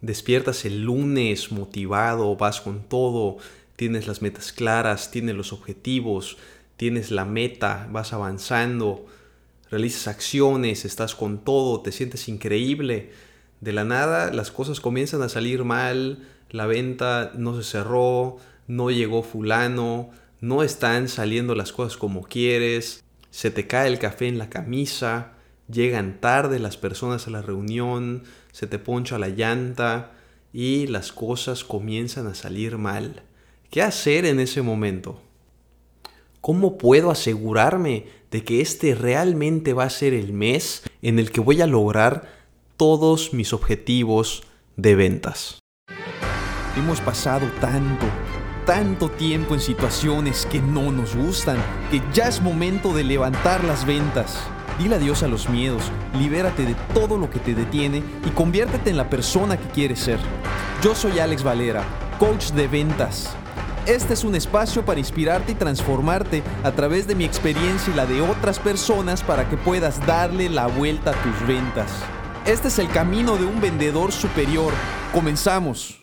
despiertas el lunes motivado, vas con todo, tienes las metas claras, tienes los objetivos, tienes la meta, vas avanzando, realizas acciones, estás con todo, te sientes increíble. De la nada las cosas comienzan a salir mal, la venta no se cerró, no llegó fulano, no están saliendo las cosas como quieres, se te cae el café en la camisa, llegan tarde las personas a la reunión, se te poncha la llanta y las cosas comienzan a salir mal. ¿Qué hacer en ese momento? ¿Cómo puedo asegurarme de que este realmente va a ser el mes en el que voy a lograr todos mis objetivos de ventas? Hemos pasado tanto, tanto tiempo en situaciones que no nos gustan, que ya es momento de levantar las ventas. Dile adiós a los miedos, libérate de todo lo que te detiene y conviértete en la persona que quieres ser. Yo soy Alex Valera, coach de ventas. Este es un espacio para inspirarte y transformarte a través de mi experiencia y la de otras personas para que puedas darle la vuelta a tus ventas. Este es el camino de un vendedor superior. Comenzamos.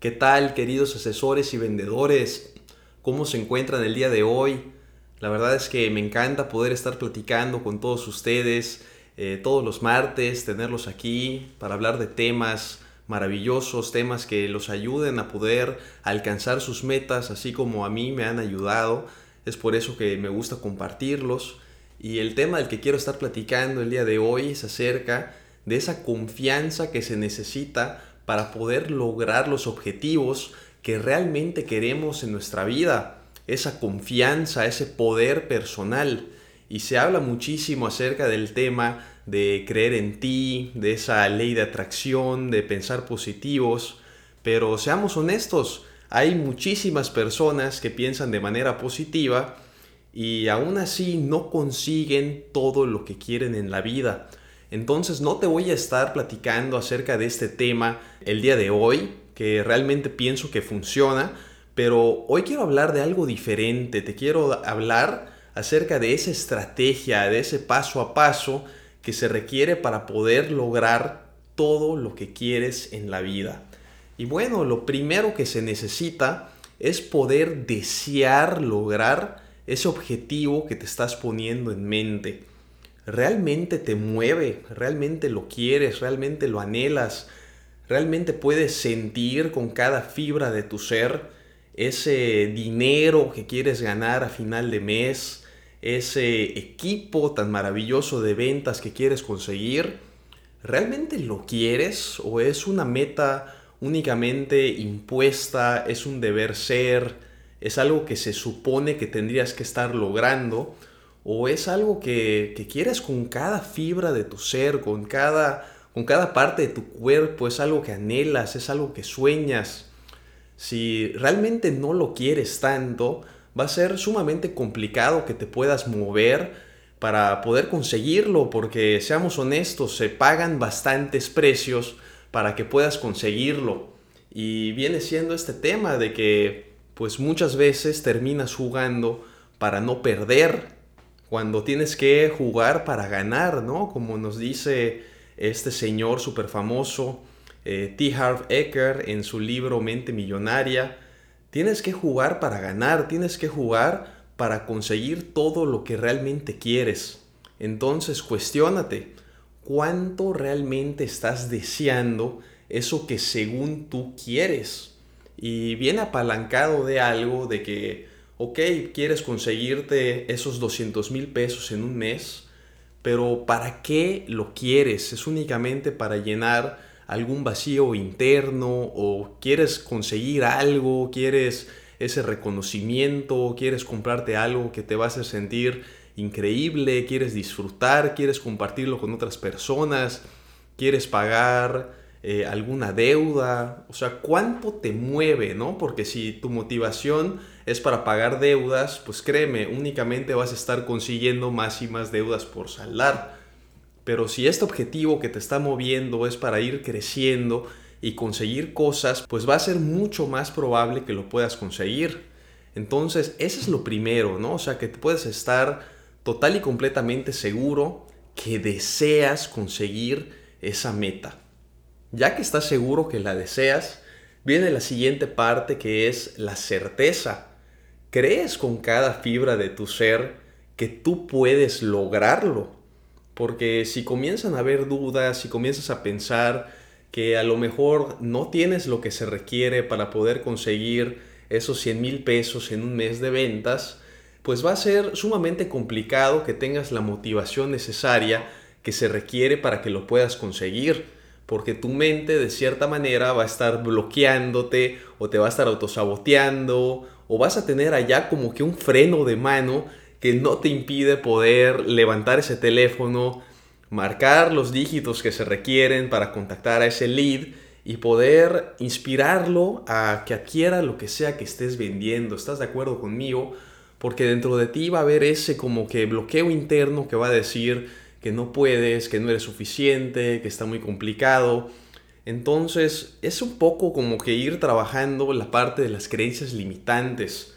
¿Qué tal, queridos asesores y vendedores? ¿Cómo se encuentran el día de hoy? La verdad es que me encanta poder estar platicando con todos ustedes eh, todos los martes, tenerlos aquí para hablar de temas maravillosos, temas que los ayuden a poder alcanzar sus metas, así como a mí me han ayudado. Es por eso que me gusta compartirlos. Y el tema del que quiero estar platicando el día de hoy es acerca de esa confianza que se necesita para poder lograr los objetivos que realmente queremos en nuestra vida esa confianza, ese poder personal. Y se habla muchísimo acerca del tema de creer en ti, de esa ley de atracción, de pensar positivos. Pero seamos honestos, hay muchísimas personas que piensan de manera positiva y aún así no consiguen todo lo que quieren en la vida. Entonces no te voy a estar platicando acerca de este tema el día de hoy, que realmente pienso que funciona, pero hoy quiero hablar de algo diferente, te quiero hablar acerca de esa estrategia, de ese paso a paso que se requiere para poder lograr todo lo que quieres en la vida. Y bueno, lo primero que se necesita es poder desear lograr ese objetivo que te estás poniendo en mente. Realmente te mueve, realmente lo quieres, realmente lo anhelas, realmente puedes sentir con cada fibra de tu ser ese dinero que quieres ganar a final de mes, ese equipo tan maravilloso de ventas que quieres conseguir, ¿realmente lo quieres o es una meta únicamente impuesta, es un deber ser, es algo que se supone que tendrías que estar logrando o es algo que, que quieres con cada fibra de tu ser, con cada, con cada parte de tu cuerpo, es algo que anhelas, es algo que sueñas? Si realmente no lo quieres tanto, va a ser sumamente complicado que te puedas mover para poder conseguirlo, porque seamos honestos, se pagan bastantes precios para que puedas conseguirlo. Y viene siendo este tema de que pues muchas veces terminas jugando para no perder, cuando tienes que jugar para ganar, ¿no? Como nos dice este señor súper famoso, eh, T. Harv Eker en su libro Mente Millonaria. Tienes que jugar para ganar, tienes que jugar para conseguir todo lo que realmente quieres. Entonces cuestiónate, ¿cuánto realmente estás deseando eso que según tú quieres? Y viene apalancado de algo de que, ok, quieres conseguirte esos 200 mil pesos en un mes, pero ¿para qué lo quieres? Es únicamente para llenar algún vacío interno o quieres conseguir algo, quieres ese reconocimiento, quieres comprarte algo que te va a hacer sentir increíble, quieres disfrutar, quieres compartirlo con otras personas, quieres pagar eh, alguna deuda, o sea, ¿cuánto te mueve, no? Porque si tu motivación es para pagar deudas, pues créeme, únicamente vas a estar consiguiendo más y más deudas por saldar. Pero si este objetivo que te está moviendo es para ir creciendo y conseguir cosas, pues va a ser mucho más probable que lo puedas conseguir. Entonces, eso es lo primero, ¿no? O sea, que puedes estar total y completamente seguro que deseas conseguir esa meta. Ya que estás seguro que la deseas, viene la siguiente parte que es la certeza. ¿Crees con cada fibra de tu ser que tú puedes lograrlo? Porque si comienzan a haber dudas, si comienzas a pensar que a lo mejor no tienes lo que se requiere para poder conseguir esos 100 mil pesos en un mes de ventas, pues va a ser sumamente complicado que tengas la motivación necesaria que se requiere para que lo puedas conseguir porque tu mente de cierta manera va a estar bloqueándote o te va a estar autosaboteando o vas a tener allá como que un freno de mano que no te impide poder levantar ese teléfono, marcar los dígitos que se requieren para contactar a ese lead y poder inspirarlo a que adquiera lo que sea que estés vendiendo. ¿Estás de acuerdo conmigo? Porque dentro de ti va a haber ese como que bloqueo interno que va a decir, que no puedes, que no eres suficiente, que está muy complicado. Entonces es un poco como que ir trabajando la parte de las creencias limitantes.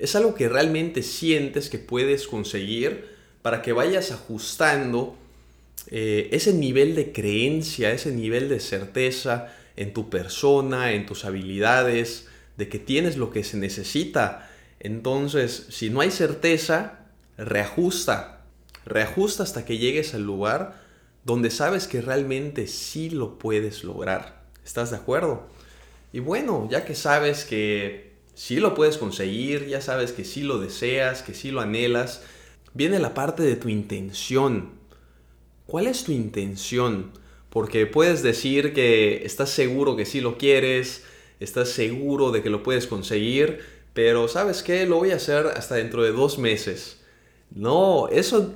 Es algo que realmente sientes que puedes conseguir para que vayas ajustando eh, ese nivel de creencia, ese nivel de certeza en tu persona, en tus habilidades, de que tienes lo que se necesita. Entonces, si no hay certeza, reajusta, Reajusta hasta que llegues al lugar donde sabes que realmente sí lo puedes lograr. ¿Estás de acuerdo? Y bueno, ya que sabes que sí lo puedes conseguir, ya sabes que sí lo deseas, que sí lo anhelas, viene la parte de tu intención. ¿Cuál es tu intención? Porque puedes decir que estás seguro que sí lo quieres, estás seguro de que lo puedes conseguir, pero ¿sabes qué? Lo voy a hacer hasta dentro de dos meses. No, eso,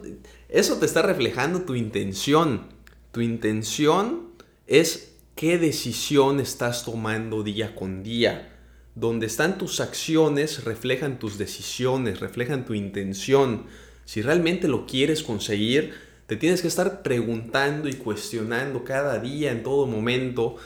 eso te está reflejando tu intención. Tu intención es qué decisión estás tomando día con día. Donde están tus acciones reflejan tus decisiones, reflejan tu intención. Si realmente lo quieres conseguir, te tienes que estar preguntando y cuestionando cada día, en todo momento,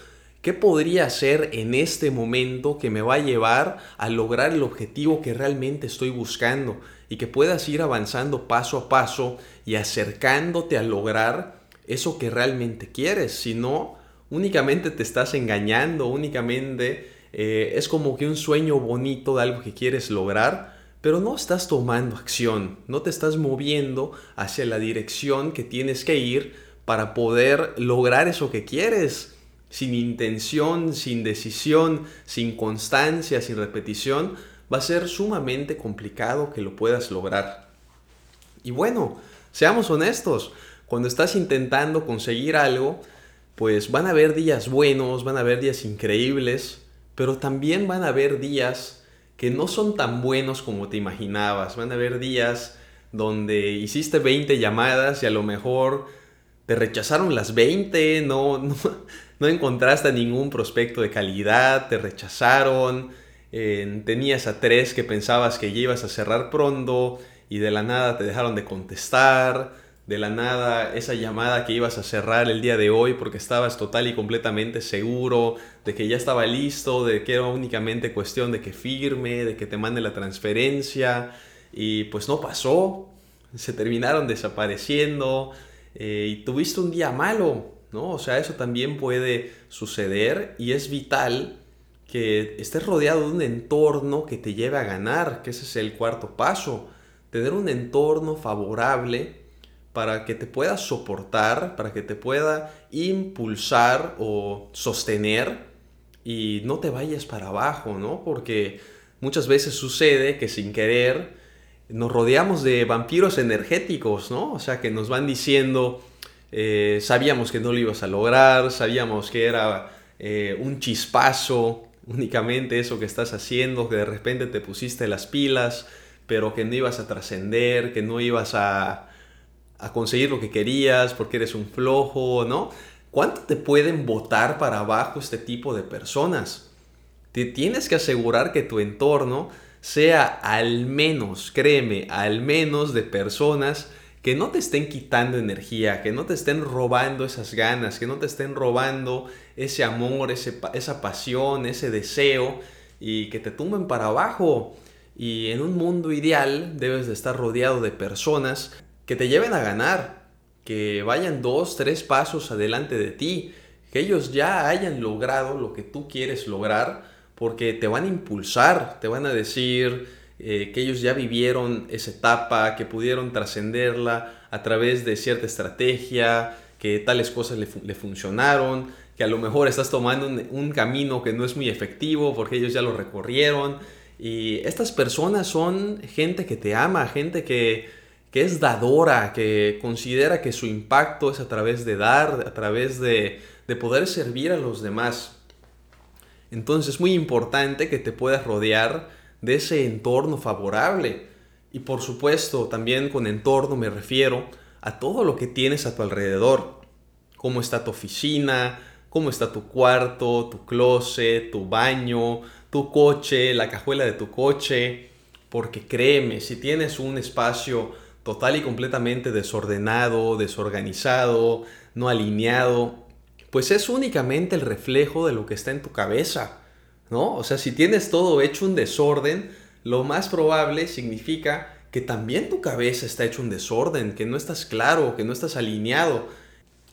¿Qué podría hacer en este momento que me va a llevar a lograr el objetivo que realmente estoy buscando? Y que puedas ir avanzando paso a paso y acercándote a lograr eso que realmente quieres. Si no, únicamente te estás engañando, únicamente eh, es como que un sueño bonito de algo que quieres lograr, pero no estás tomando acción, no te estás moviendo hacia la dirección que tienes que ir para poder lograr eso que quieres sin intención, sin decisión, sin constancia, sin repetición, va a ser sumamente complicado que lo puedas lograr. Y bueno, seamos honestos, cuando estás intentando conseguir algo, pues van a haber días buenos, van a haber días increíbles, pero también van a haber días que no son tan buenos como te imaginabas, van a haber días donde hiciste 20 llamadas y a lo mejor te rechazaron las 20, no, no, no encontraste ningún prospecto de calidad, te rechazaron, tenías a tres que pensabas que ya ibas a cerrar pronto y de la nada te dejaron de contestar, de la nada esa llamada que ibas a cerrar el día de hoy porque estabas total y completamente seguro de que ya estaba listo, de que era únicamente cuestión de que firme, de que te mande la transferencia y pues no pasó, se terminaron desapareciendo eh, y tuviste un día malo, ¿no? O sea, eso también puede suceder y es vital que estés rodeado de un entorno que te lleve a ganar, que ese es el cuarto paso, tener un entorno favorable para que te pueda soportar, para que te pueda impulsar o sostener y no te vayas para abajo, ¿no? Porque muchas veces sucede que sin querer nos rodeamos de vampiros energéticos, ¿no? O sea, que nos van diciendo, eh, sabíamos que no lo ibas a lograr, sabíamos que era eh, un chispazo únicamente eso que estás haciendo, que de repente te pusiste las pilas, pero que no ibas a trascender, que no ibas a, a conseguir lo que querías porque eres un flojo, ¿no? ¿Cuánto te pueden botar para abajo este tipo de personas? Te tienes que asegurar que tu entorno sea al menos, créeme, al menos de personas que no te estén quitando energía, que no te estén robando esas ganas, que no te estén robando ese amor, ese, esa pasión, ese deseo y que te tumben para abajo. Y en un mundo ideal debes de estar rodeado de personas que te lleven a ganar, que vayan dos, tres pasos adelante de ti, que ellos ya hayan logrado lo que tú quieres lograr, porque te van a impulsar, te van a decir eh, que ellos ya vivieron esa etapa, que pudieron trascenderla a través de cierta estrategia, que tales cosas le, funcionaron, que a lo mejor estás tomando un, camino que no es muy efectivo porque ellos ya lo recorrieron. Y estas personas son gente que te ama, gente que, que es dadora, que considera que su impacto es a través de dar, a través de, de poder servir a los demás. Entonces es muy importante que te puedas rodear de ese entorno favorable. Y por supuesto, también con entorno me refiero a todo lo que tienes a tu alrededor. Cómo está tu oficina, cómo está tu cuarto, tu closet, tu baño, tu coche, la cajuela de tu coche. Porque créeme, si tienes un espacio total y completamente desordenado, desorganizado, no alineado, pues es únicamente el reflejo de lo que está en tu cabeza, ¿no? O sea, si tienes todo hecho un desorden, lo más probable significa que también tu cabeza está hecho un desorden, que no estás claro, que no estás alineado.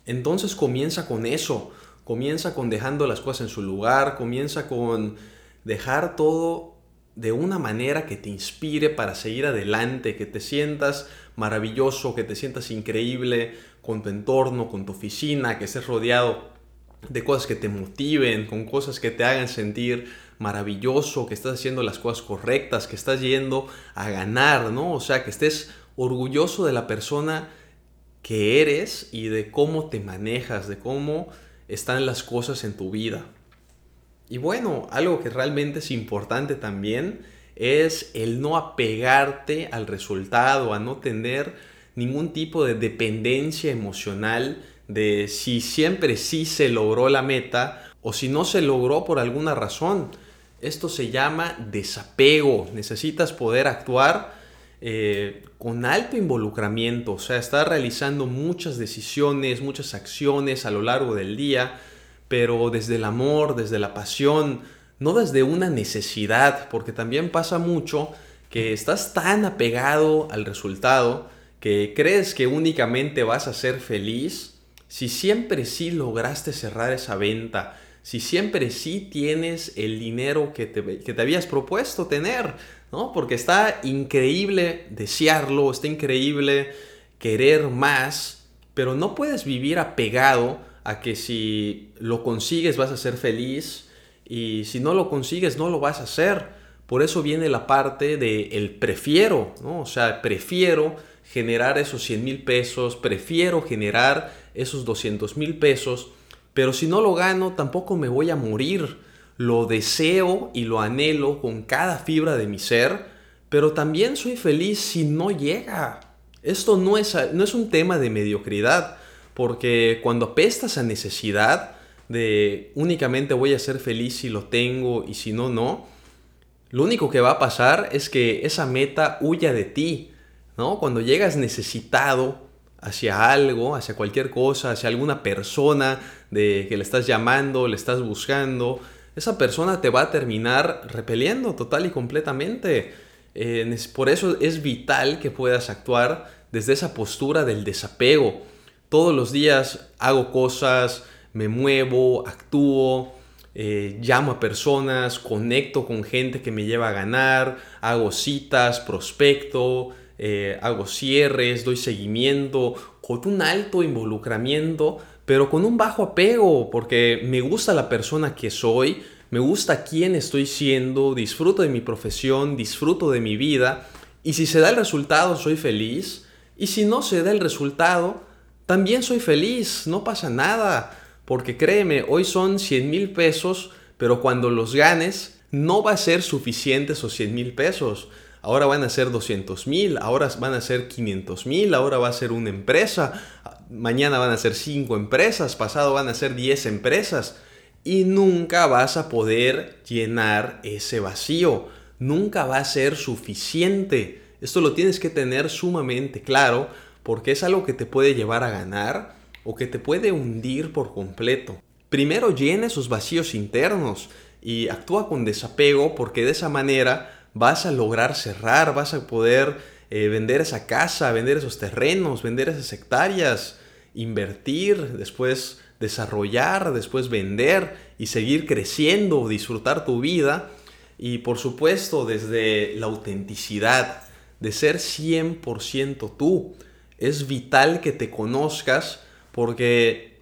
Entonces comienza con eso, comienza con dejando las cosas en su lugar, comienza con dejar todo de una manera que te inspire para seguir adelante, que te sientas maravilloso, que te sientas increíble con tu entorno, con tu oficina, que estés rodeado de cosas que te motiven, con cosas que te hagan sentir maravilloso, que estás haciendo las cosas correctas, que estás yendo a ganar, ¿no? O sea, que estés orgulloso de la persona que eres y de cómo te manejas, de cómo están las cosas en tu vida. Y bueno, algo que realmente es importante también es el no apegarte al resultado, a no tener ningún tipo de dependencia emocional de si siempre sí se logró la meta o si no se logró por alguna razón. Esto se llama desapego. Necesitas poder actuar eh, con alto involucramiento, o sea, estar realizando muchas decisiones, muchas acciones a lo largo del día, pero desde el amor, desde la pasión, no desde una necesidad, porque también pasa mucho que estás tan apegado al resultado que crees que únicamente vas a ser feliz si siempre sí lograste cerrar esa venta, si siempre sí tienes el dinero que te, que te habías propuesto tener, ¿no? Porque está increíble desearlo, está increíble querer más, pero no puedes vivir apegado a que si lo consigues vas a ser feliz y si no lo consigues no lo vas a hacer. Por eso viene la parte de el prefiero, ¿no? O sea, prefiero generar esos 100 mil pesos, prefiero generar esos 200 mil pesos, pero si no lo gano tampoco me voy a morir. Lo deseo y lo anhelo con cada fibra de mi ser, pero también soy feliz si no llega. Esto no es, no es un tema de mediocridad, porque cuando apestas a necesidad de únicamente voy a ser feliz si lo tengo y si no, no, lo único que va a pasar es que esa meta huya de ti, ¿no? Cuando llegas necesitado hacia algo, hacia cualquier cosa, hacia alguna persona de que le estás llamando, le estás buscando, esa persona te va a terminar repeliendo total y completamente. por eso es vital que puedas actuar desde esa postura del desapego. Todos los días hago cosas, me muevo, actúo, eh, llamo a personas, conecto con gente que me lleva a ganar, hago citas, prospecto, eh, hago cierres, doy seguimiento, con un alto involucramiento, pero con un bajo apego, porque me gusta la persona que soy, me gusta quién estoy siendo, disfruto de mi profesión, disfruto de mi vida, y si se da el resultado soy feliz, y si no se da el resultado, también soy feliz, no pasa nada, porque créeme, hoy son 100 mil pesos, pero cuando los ganes, no va a ser suficiente esos 100 mil pesos ahora van a ser 200 mil, ahora van a ser 500 mil, ahora va a ser una empresa, mañana van a ser 5 empresas, pasado van a ser 10 empresas y nunca vas a poder llenar ese vacío, nunca va a ser suficiente. Esto lo tienes que tener sumamente claro porque es algo que te puede llevar a ganar o que te puede hundir por completo. Primero llena esos vacíos internos y actúa con desapego porque de esa manera vas a lograr cerrar, vas a poder eh, vender esa casa, vender esos terrenos, vender esas hectáreas. invertir, después desarrollar, después vender y seguir creciendo, disfrutar tu vida. Y por supuesto desde la autenticidad, de ser 100% tú. Es vital que te conozcas porque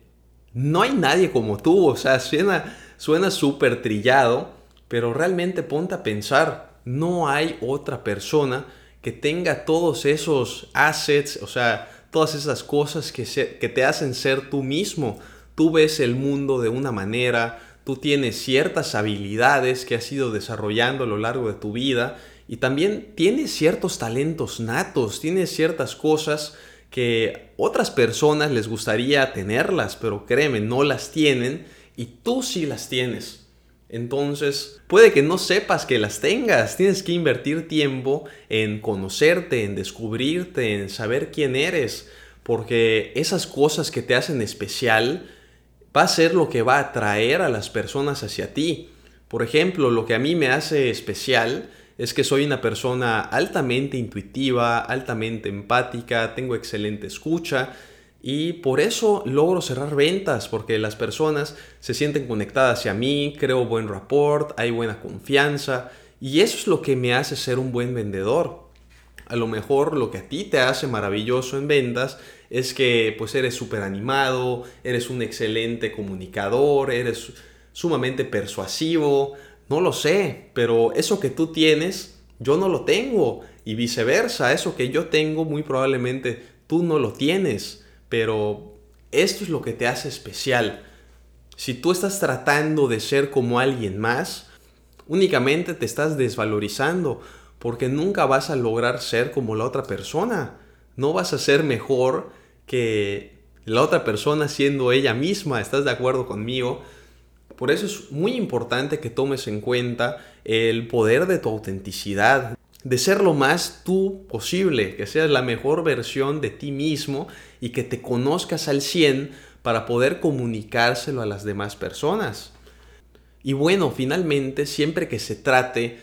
no hay nadie como tú. O sea, suena súper trillado, pero realmente ponte a pensar, no hay otra persona que tenga todos esos assets, o sea, todas esas cosas que, que te hacen ser tú mismo. Tú ves el mundo de una manera, tú tienes ciertas habilidades que has ido desarrollando a lo largo de tu vida y también tienes ciertos talentos natos, tienes ciertas cosas que otras personas les gustaría tenerlas, pero créeme, no las tienen y tú sí las tienes. Entonces, puede que no sepas que las tengas, tienes que invertir tiempo en conocerte, en descubrirte, en saber quién eres, porque esas cosas que te hacen especial va a ser lo que va a atraer a las personas hacia ti. Por ejemplo, lo que a mí me hace especial es que soy una persona altamente intuitiva, altamente empática, tengo excelente escucha y por eso logro cerrar ventas, porque las personas se sienten conectadas hacia mí, creo buen rapport, hay buena confianza y eso es lo que me hace ser un buen vendedor. A lo mejor lo que a ti te hace maravilloso en ventas es que pues eres súper animado, eres un excelente comunicador, eres sumamente persuasivo, no lo sé, pero eso que tú tienes, yo no lo tengo y viceversa, eso que yo tengo muy probablemente tú no lo tienes pero esto es lo que te hace especial. Si tú estás tratando de ser como alguien más, únicamente te estás desvalorizando porque nunca vas a lograr ser como la otra persona. No vas a ser mejor que la otra persona siendo ella misma. ¿Estás de acuerdo conmigo? Por eso es muy importante que tomes en cuenta el poder de tu autenticidad, de ser lo más tú posible, que seas la mejor versión de ti mismo y que te conozcas al 100 para poder comunicárselo a las demás personas. Y bueno, finalmente, siempre que se trate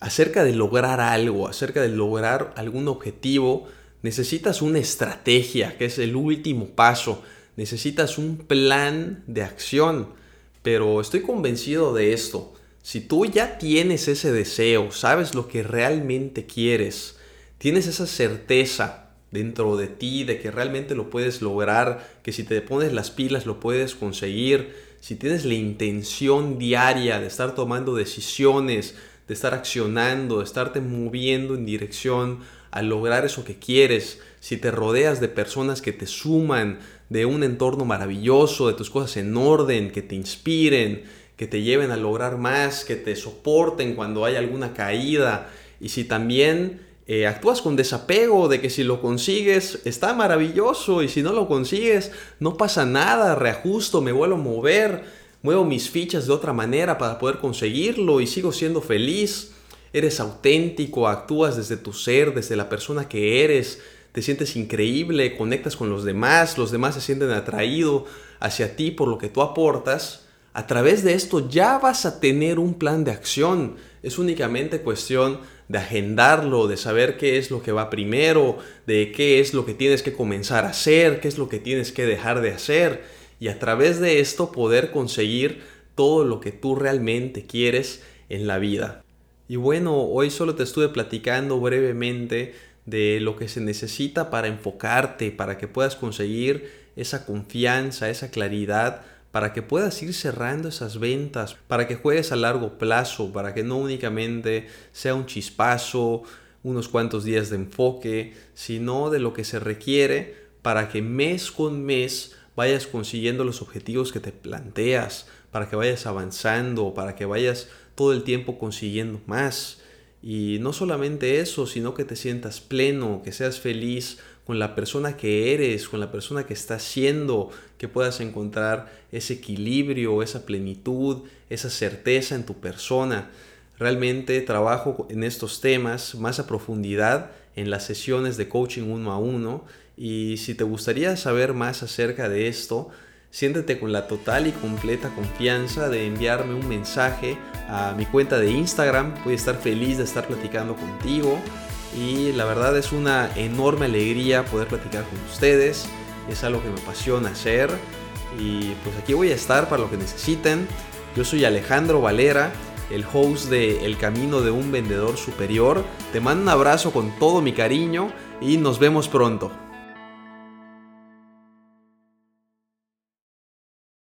acerca de lograr algo, acerca de lograr algún objetivo, necesitas una estrategia, que es el último paso. Necesitas un plan de acción. Pero estoy convencido de esto. Si tú ya tienes ese deseo, sabes lo que realmente quieres, tienes esa certeza dentro de ti de que realmente lo puedes lograr, que si te pones las pilas lo puedes conseguir, si tienes la intención diaria de estar tomando decisiones, de estar accionando, de estarte moviendo en dirección a lograr eso que quieres, si te rodeas de personas que te suman, de un entorno maravilloso, de tus cosas en orden, que te inspiren, que te lleven a lograr más, que te soporten cuando hay alguna caída. Y si también eh, actúas con desapego de que si lo consigues está maravilloso y si no lo consigues no pasa nada, reajusto, me vuelvo a mover, muevo mis fichas de otra manera para poder conseguirlo y sigo siendo feliz. Eres auténtico, actúas desde tu ser, desde la persona que eres, te sientes increíble, conectas con los demás, los demás se sienten atraídos hacia ti por lo que tú aportas a través de esto ya vas a tener un plan de acción. Es únicamente cuestión de agendarlo, de saber qué es lo que va primero, de qué es lo que tienes que comenzar a hacer, qué es lo que tienes que dejar de hacer. Y a través de esto poder conseguir todo lo que tú realmente quieres en la vida. Y bueno, hoy solo te estuve platicando brevemente de lo que se necesita para enfocarte, para que puedas conseguir esa confianza, esa claridad para que puedas ir cerrando esas ventas, para que juegues a largo plazo, para que no únicamente sea un chispazo, unos cuantos días de enfoque, sino de lo que se requiere para que mes con mes vayas consiguiendo los objetivos que te planteas, para que vayas avanzando, para que vayas todo el tiempo consiguiendo más. Y no solamente eso, sino que te sientas pleno, que seas feliz con la persona que eres, con la persona que estás siendo, que puedas encontrar ese equilibrio, esa plenitud, esa certeza en tu persona. Realmente trabajo en estos temas más a profundidad en las sesiones de coaching uno a uno y si te gustaría saber más acerca de esto, siéntete con la total y completa confianza de enviarme un mensaje a mi cuenta de Instagram. Voy a estar feliz de estar platicando contigo y la verdad es una enorme alegría poder platicar con ustedes. es algo que me apasiona hacer y pues aquí voy a estar para lo que necesiten. Yo soy Alejandro Valera, el host de El Camino de un Vendedor Superior. Te mando un abrazo con todo mi cariño y nos vemos pronto.